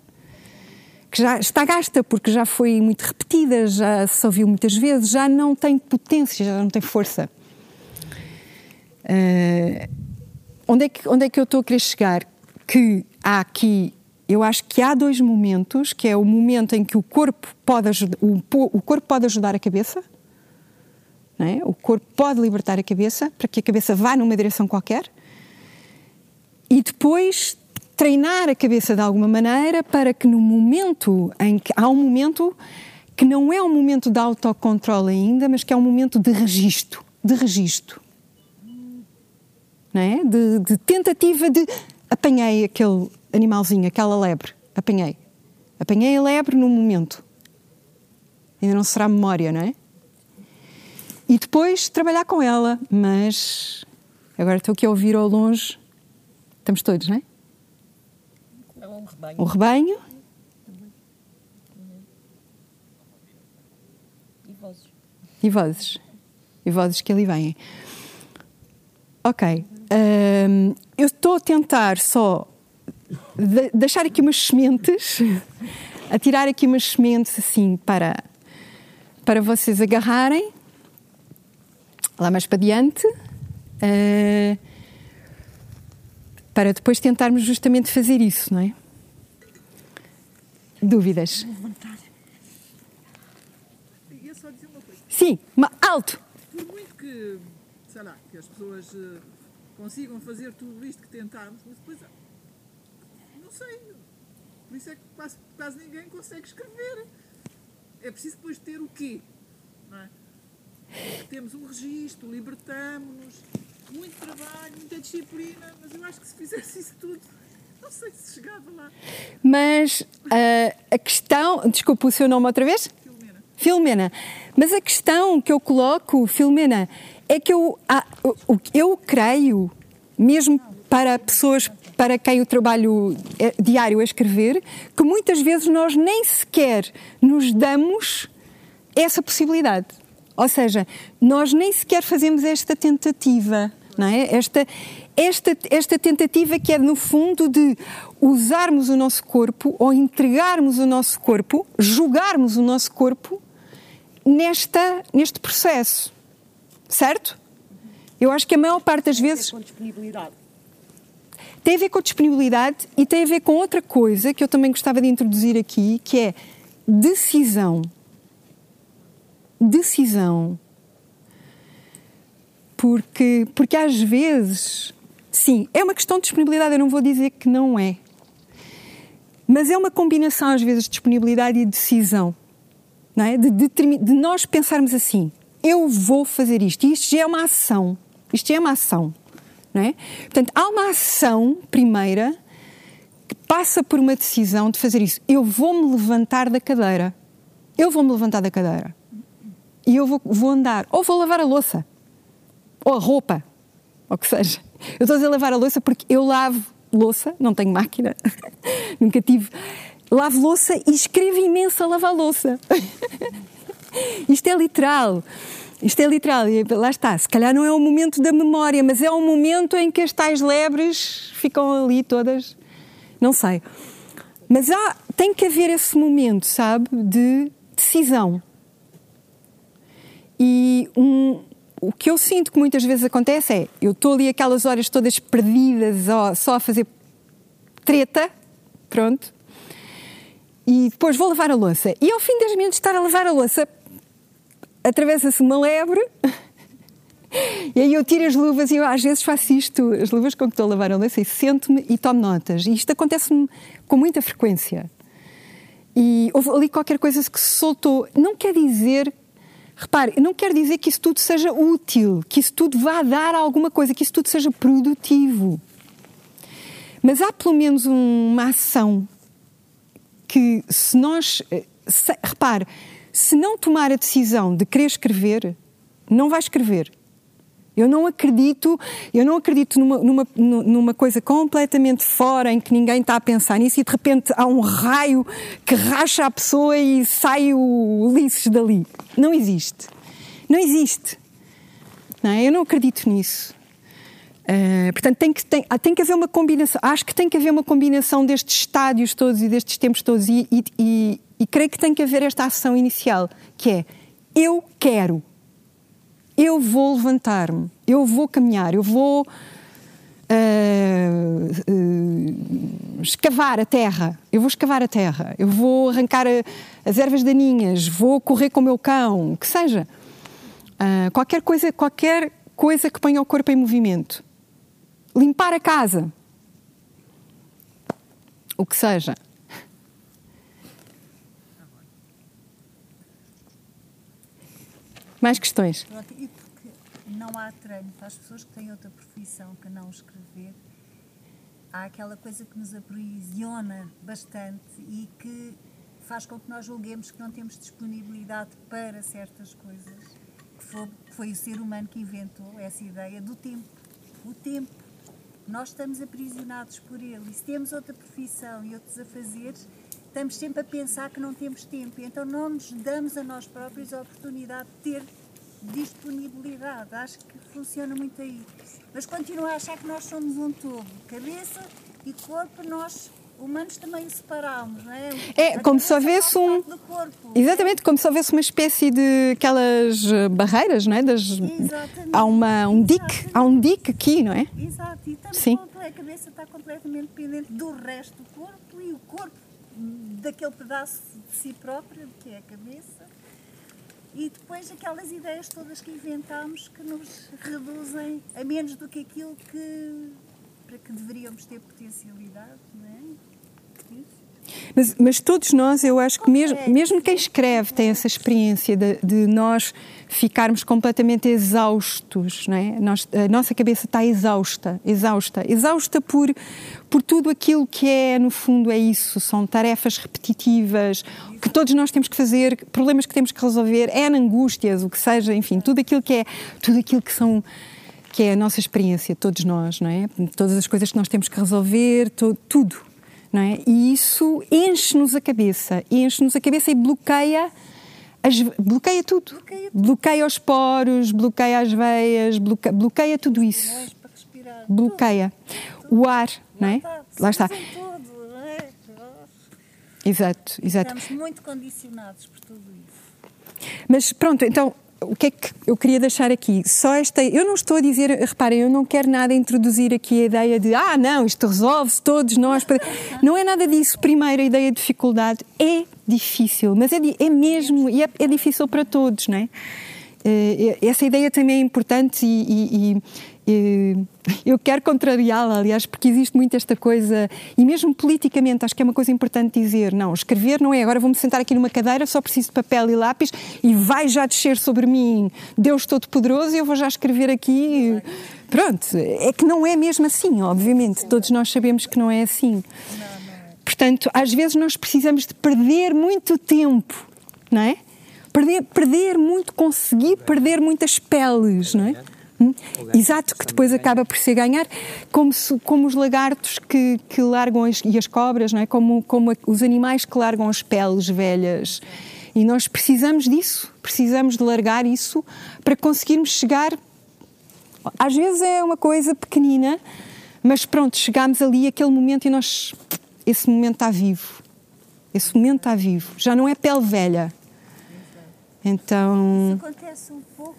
Que já está gasta porque já foi muito repetida, já se ouviu muitas vezes, já não tem potência, já não tem força. Eh, onde, é que, onde é que eu estou a querer chegar? Que há aqui, eu acho que há dois momentos, que é o momento em que o corpo pode ajudar, o, o corpo pode ajudar a cabeça, é? o corpo pode libertar a cabeça para que a cabeça vá numa direção qualquer e depois treinar a cabeça de alguma maneira para que no momento em que há um momento que não é um momento de autocontrole ainda, mas que é um momento de registro, de registro não é? de, de tentativa de apanhei aquele animalzinho, aquela lebre, apanhei. Apanhei a lebre no momento. Ainda não será memória, não é? E depois trabalhar com ela, mas agora estou aqui a ouvir ao longe. Estamos todos, não é? É um rebanho. O rebanho E vozes. e vozes. E vozes que ali vêm. Ok. hum, eu estou a tentar só de- deixar aqui umas sementes, a tirar aqui umas sementes assim para, para vocês agarrarem lá mais para diante. eh, para depois tentarmos justamente fazer isso, não é? Dúvidas? Ia só dizer uma coisa. Sim, ma- alto! Por muito que, sei lá, que as pessoas eh, consigam fazer tudo isto que tentámos, mas depois, não sei. Por isso é que quase, quase ninguém consegue escrever. É preciso depois ter o quê? Não é? Temos um registro, libertamos-nos, muito trabalho, muita disciplina, mas eu acho que se fizesse isso tudo, não sei se chegava lá. Mas ah, a questão. Desculpa o seu nome outra vez? Filomena. Filomena. Mas a questão que eu coloco, Filomena, é que eu, ah, que eu creio, mesmo para pessoas para quem o trabalho é diário é escrever, que muitas vezes nós nem sequer nos damos essa possibilidade. Ou seja, nós nem sequer fazemos esta tentativa, não é? Esta, esta, esta tentativa que é, no fundo, de usarmos o nosso corpo ou entregarmos o nosso corpo, julgarmos o nosso corpo nesta, neste processo. Certo? Eu acho que a maior parte das vezes Com disponibilidade. tem a ver com disponibilidade e tem a ver com outra coisa que eu também gostava de introduzir aqui, que é decisão. Decisão. Porque, porque às vezes, sim, é uma questão de disponibilidade, eu não vou dizer que não é. Mas é uma combinação, às vezes, de disponibilidade e decisão. Não é? de, determi- de nós pensarmos assim: eu vou fazer isto. E isto já é uma ação. Isto já é uma ação. Não é? Portanto, há uma ação primeira que passa por uma decisão de fazer isso. Eu vou-me levantar da cadeira. Eu vou-me levantar da cadeira. E eu vou, vou andar. Ou vou lavar a louça. Ou a roupa. Ou o que seja. Eu estou a dizer lavar a louça porque eu lavo louça, não tenho máquina, nunca tive. Lavo louça e escrevo imenso a lavar louça. Isto é literal. Isto é literal. E lá está. Se calhar não é o momento da memória, mas é o momento em que as tais lebres ficam ali todas. Não sei. Mas há, tem que haver esse momento, sabe, de decisão. E um, o que eu sinto que muitas vezes acontece é: eu estou ali aquelas horas todas perdidas, ó, só a fazer treta, pronto, e depois vou lavar a louça. E ao fim das minutos estar a lavar a louça, atravessa-se uma lebre E aí eu tiro as luvas e eu às vezes faço isto, as luvas com que estou a lavar a louça, e sento-me e tomo notas. E isto acontece-me com muita frequência. E houve ali qualquer coisa que se soltou. Não quer dizer, repare, não quer dizer que isso tudo seja útil, que isso tudo vá dar alguma coisa, que isso tudo seja produtivo. Mas há pelo menos uma ação que, se nós. eh, se, repare, se não tomar a decisão de querer escrever, não vai escrever. Eu não acredito, eu não acredito numa, numa, numa coisa completamente fora em que ninguém está a pensar nisso e de repente há um raio que racha a pessoa e sai o Ulisses dali. Não existe. Não existe. Não é? Eu não acredito nisso. Uh, portanto, tem que, tem, tem que haver uma combinação. Acho que tem que haver uma combinação destes estádios todos e destes tempos todos, e, e, e, e creio que tem que haver esta ação inicial, que é eu quero eu vou levantar-me, eu vou caminhar, eu vou uh, uh, escavar a terra, eu vou escavar a terra, eu vou arrancar a, as ervas daninhas, vou correr com o meu cão, que seja. Uh, qualquer coisa, qualquer coisa que ponha o corpo em movimento. Limpar a casa. O que seja. Mais questões? E não há treino para as pessoas que têm outra profissão que não escrever, há aquela coisa que nos aprisiona bastante e que faz com que nós julguemos que não temos disponibilidade para certas coisas. Que foi, foi o ser humano que inventou essa ideia do tempo. O tempo. Nós estamos aprisionados por ele. E se temos outra profissão e outros afazeres, estamos sempre a pensar que não temos tempo. Então não nos damos a nós próprios a oportunidade de ter disponibilidade. Acho que funciona muito aí. Mas continuo a achar que nós somos um todo. Cabeça e corpo, nós humanos também o separamos, não é? É, como se houvesse um-. Exatamente, como se houvesse uma espécie de aquelas eh, barreiras, não é? Das, Exatamente. há uma, um dique, há um dique aqui, não é? Exato, e Sim. a cabeça está completamente dependente do resto do corpo e o corpo daquele pedaço de si próprio, que é a cabeça. E depois aquelas ideias todas que inventámos que nos reduzem a menos do que aquilo que para que deveríamos ter potencialidade, não é? Mas, mas todos nós, eu acho que mesmo, mesmo quem escreve tem essa experiência de, de nós ficarmos completamente exaustos, não é? Nós- a nossa cabeça está exausta, exausta, exausta por, por tudo aquilo que é, no fundo, é isso, são tarefas repetitivas, que todos nós temos que fazer, problemas que temos que resolver, é angústias, o que seja, enfim, tudo aquilo que é, tudo aquilo que são que é a nossa experiência, todos nós, não é? Todas as coisas que nós temos que resolver, to- tudo, não é? E isso enche-nos a cabeça, enche-nos a cabeça e bloqueia, as- bloqueia tudo. Bloqueia, os poros, bloqueia as veias, bloqueia, bloqueia tudo isso. Respirar. Bloqueia. O ar, não é? Lá está. não é? Exato, exato. Estamos muito condicionados por tudo isso. Mas pronto, então o que é que eu queria deixar aqui? Só esta. Eu não estou a dizer, reparem, eu não quero nada introduzir aqui a ideia de ah, não, isto resolve-se todos nós. Não é nada disso. Primeiro, a ideia de dificuldade é difícil, mas é, é mesmo, e é, é difícil para todos, não é? Eh, Essa ideia também é importante e- e- e eu quero contrariá-la, aliás, porque existe muito esta coisa, e mesmo politicamente, acho que é uma coisa importante dizer: não, escrever não é agora vou-me sentar aqui numa cadeira, só preciso de papel e lápis e vai já descer sobre mim Deus Todo-Poderoso e eu vou já escrever aqui. Pronto, é que não é mesmo assim, obviamente, todos nós sabemos que não é assim. Portanto, às vezes nós precisamos de perder muito tempo, não é? Perder, perder muito, conseguir perder muitas peles, não é? Hum? Exato, que depois acaba por ser ganhar, como, se- como os lagartos que, que largam as, e as cobras, não é? Como, como os animais que largam as peles velhas. E nós precisamos disso, precisamos de largar isso para conseguirmos chegar às vezes é uma coisa pequenina, mas pronto, chegámos ali aquele momento e nós. Esse momento está vivo. Esse momento está vivo. Já não é pele velha. Então. Isso acontece um pouco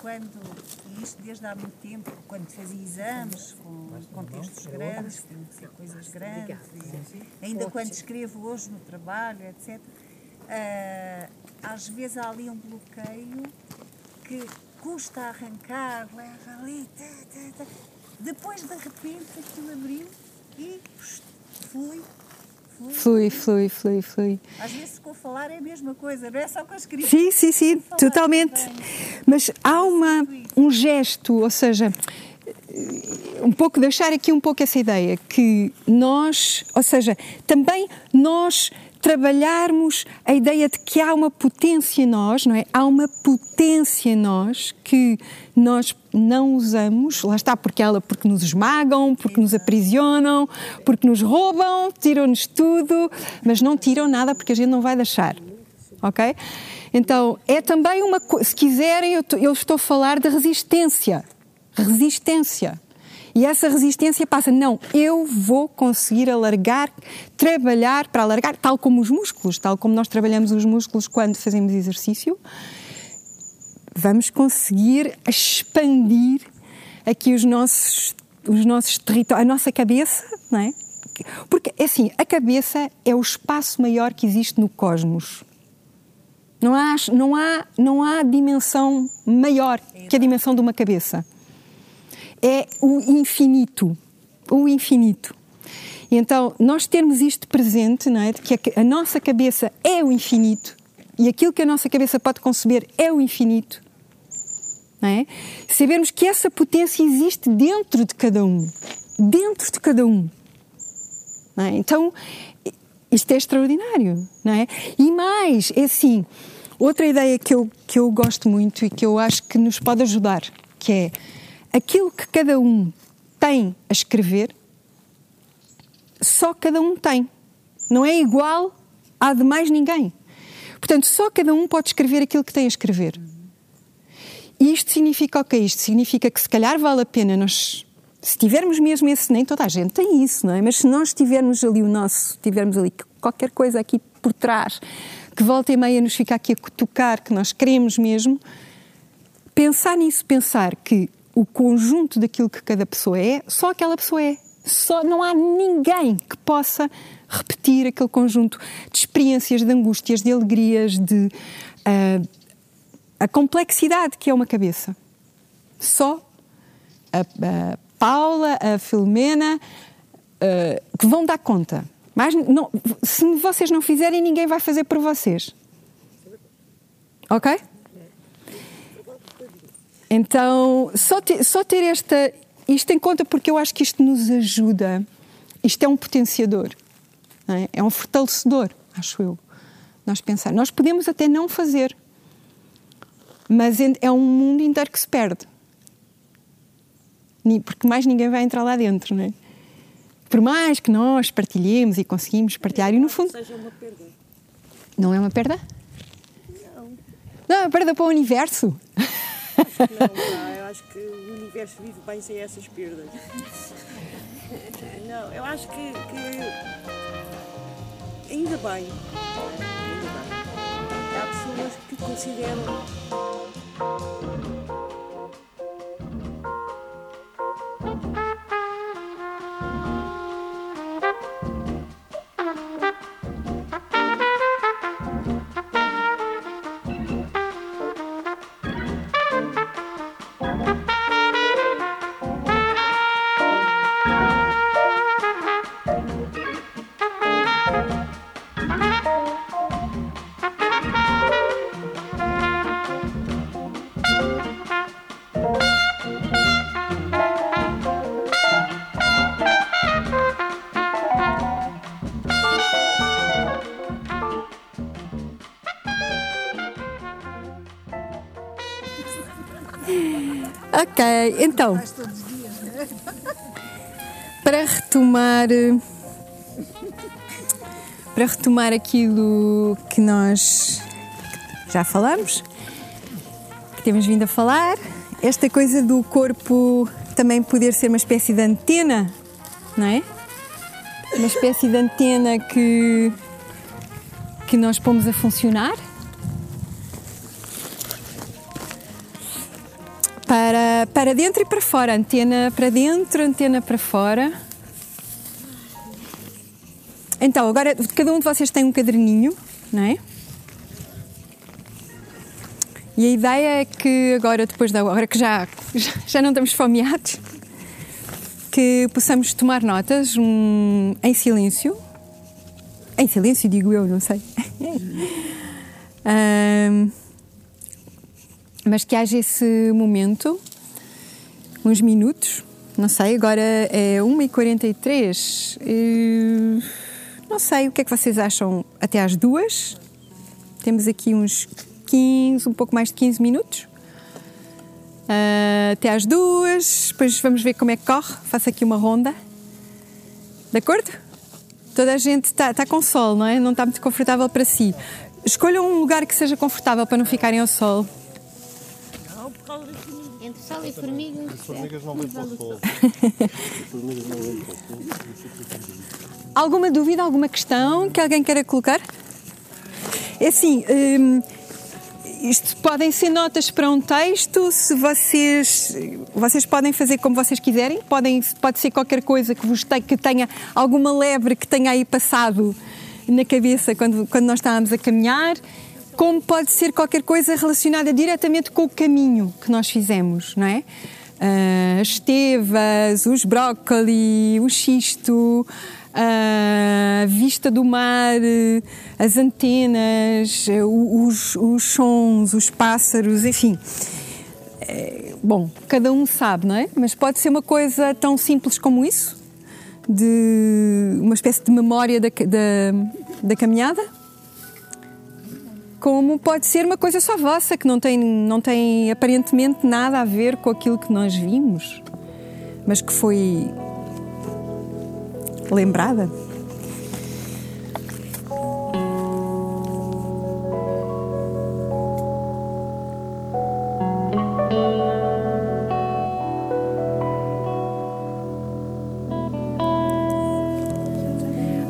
quando, e isto desde há muito tempo, quando fazia exames com, textos grandes, tinham que ser coisas grandes, e ainda quando escrevo hoje no trabalho, etc., ah, às vezes há ali um bloqueio que custa arrancar, leva ali, tá, tá, tá. depois de repente aquilo abriu e psh, flui, flui. Flui, flui. Às vezes com falar é a mesma coisa, não é só com a escrita. Sim, sim, sim, Falar totalmente. Mas há uma, um gesto, ou seja, um pouco deixar aqui um pouco essa ideia que nós, ou seja, também nós trabalharmos a ideia de que há uma potência em nós, não é? Há uma potência em nós que nós não usamos, lá está, porque ela porque nos esmagam, porque nos aprisionam, porque nos roubam, tiram-nos tudo, mas não tiram nada porque a gente não vai deixar. Ok? Então, é também uma coisa, se quiserem, eu, eu estou a falar de resistência. Resistência. E essa resistência passa, não, eu vou conseguir alargar, trabalhar para alargar, tal como os músculos, tal como nós trabalhamos os músculos quando fazemos exercício, vamos conseguir expandir aqui os nossos, os nossos territórios, a nossa cabeça, não é? Porque, é assim, a cabeça é o espaço maior que existe no cosmos. Não há, não há, não há dimensão maior que a dimensão de uma cabeça. É o infinito. O infinito. E então, nós termos isto presente, não é? De que a, nossa cabeça é o infinito e aquilo que a nossa cabeça pode conceber é o infinito. Não é? Sabermos que essa potência existe dentro de cada um. Dentro de cada um. Não é? Então, isto é extraordinário, não é? E mais, é assim, outra ideia que eu, que eu gosto muito e que eu acho que nos pode ajudar, que é aquilo que cada um tem a escrever, só cada um tem. Não é igual à de mais ninguém. Portanto, só cada um pode escrever aquilo que tem a escrever. E isto significa o que Isto significa que se calhar vale a pena nós, se tivermos mesmo esse, nem toda a gente tem isso, não é? Mas se nós tivermos ali o nosso, tivermos ali qualquer coisa aqui por trás, que volta e meia nos fica aqui a tocar, que nós queremos mesmo, pensar nisso, pensar que o conjunto daquilo que cada pessoa é, só aquela pessoa é. Só não há ninguém que possa repetir aquele conjunto de experiências, de angústias, de alegrias, de ah, a complexidade que é uma cabeça. Só a, a Paula, a Filomena, ah, que vão dar conta. Mas não, se vocês não fizerem, ninguém vai fazer por vocês. Ok? Então, só ter, só ter esta, isto em conta, porque eu acho que isto nos ajuda. Isto é um potenciador, não é? é um fortalecedor, acho eu. Nós pensar, nós podemos até não fazer, mas é um mundo inteiro que se perde. Porque mais ninguém vai entrar lá dentro, não é? Por mais que nós partilhemos e conseguimos partilhar, e no fundo. Seja uma perda. Não é uma perda? Não, é uma perda para o universo. Não, eu acho que o universo vive bem sem essas perdas. Não, eu acho que, que ainda bem. Ainda bem. Há pessoas que consideram então, não é? para retomar eh, para retomar aquilo que nós já falamos, que temos vindo a falar, esta coisa do corpo também poder ser uma espécie de antena, não é? Uma espécie de antena que que nós pomos a funcionar para, para dentro e para fora. Antena para dentro, antena para fora. Então, agora cada um de vocês tem um caderninho, não é? E a ideia é que agora, depois da hora que já, já não estamos fomeados, que possamos tomar notas um, em silêncio. Em silêncio, digo eu, não sei. Ahm, mas que haja esse momento, uns minutos, não sei, agora é 1h43. eh, Não sei, o que é que vocês acham até às duas? Temos aqui uns 15, um pouco mais de 15 minutos. Ah, até às duas, depois vamos ver como é que corre. Faço aqui uma ronda. De acordo? Toda a gente está tá com sol, não é? Não está muito confortável para si. Escolham um lugar que seja confortável para não ficarem ao sol. Causa das formigas. Entre sol e formiga. As formigas não vêm para o sol. As formigas não vêm para o sol. Alguma dúvida, alguma questão que alguém queira colocar? É assim, hum, isto podem ser notas para um texto, se vocês, vocês podem fazer como vocês quiserem, podem, pode ser qualquer coisa que vos te- que tenha alguma lebre que tenha aí passado na cabeça quando, quando nós estávamos a caminhar, como pode ser qualquer coisa relacionada diretamente com o caminho que nós fizemos, não é? Ah, as estevas, os brócoli, o xisto, a vista do mar, as antenas, os, os sons, os pássaros, enfim. Eh, Bom, cada um sabe, não é? Mas pode ser uma coisa tão simples como isso, de uma espécie de memória da, da, da caminhada, como pode ser uma coisa só vossa, que não tem, não tem aparentemente nada a ver com aquilo que nós vimos, mas que foi lembrada.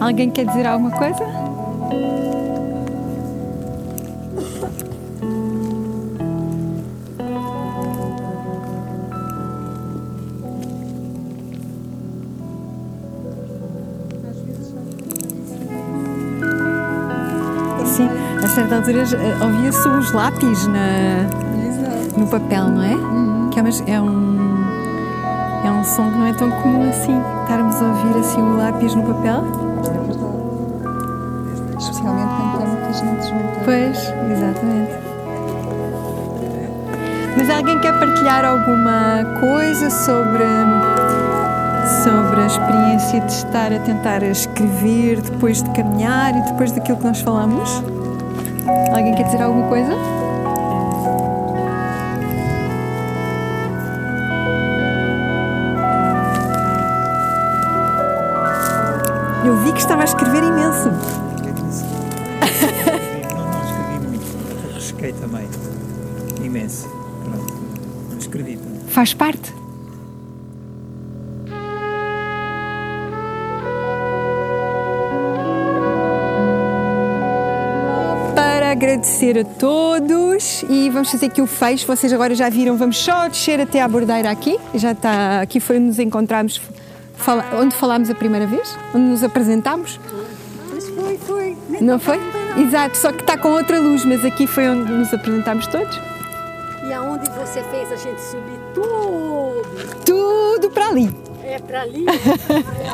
Alguém quer dizer alguma coisa? Certa altura eh, ouvia-se os lápis na, no papel, não é? Que é, mas é um é um som que não é tão comum assim, estarmos a ouvir assim o lápis no papel. Especialmente quando está muita gente junta. Pois, exatamente. Mas alguém quer partilhar alguma coisa sobre sobre a experiência de estar a tentar escrever depois de caminhar e depois daquilo que nós falamos? Alguém quer dizer alguma coisa? Eu vi que estava a escrever imenso. Não, escrevi muito. Risquei também. Imenso. Pronto. Não escrevi. Faz parte. Agradecer a todos e vamos fazer aqui o fecho. Vocês agora já viram, vamos só descer até à bordeira aqui. Já está, aqui foi onde nos encontramos, fala- onde falámos a primeira vez, onde nos apresentámos. Mas foi, foi. Não foi? Exato, só que está com outra luz, mas aqui foi onde nos apresentámos todos. E aonde você fez a gente subir tudo? Tudo para ali. É para ali? É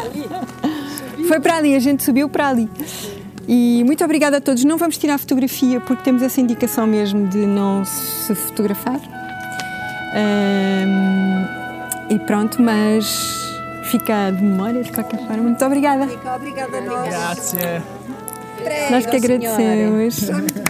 ali? Foi para ali, a gente subiu para ali. E muito obrigada a todos. Não vamos tirar fotografia porque temos essa indicação mesmo de não se fotografar. Ahm, e pronto, mas fica de memória de qualquer forma. Muito obrigada. Obrigada a nós. Grazie. Nós que agradecemos.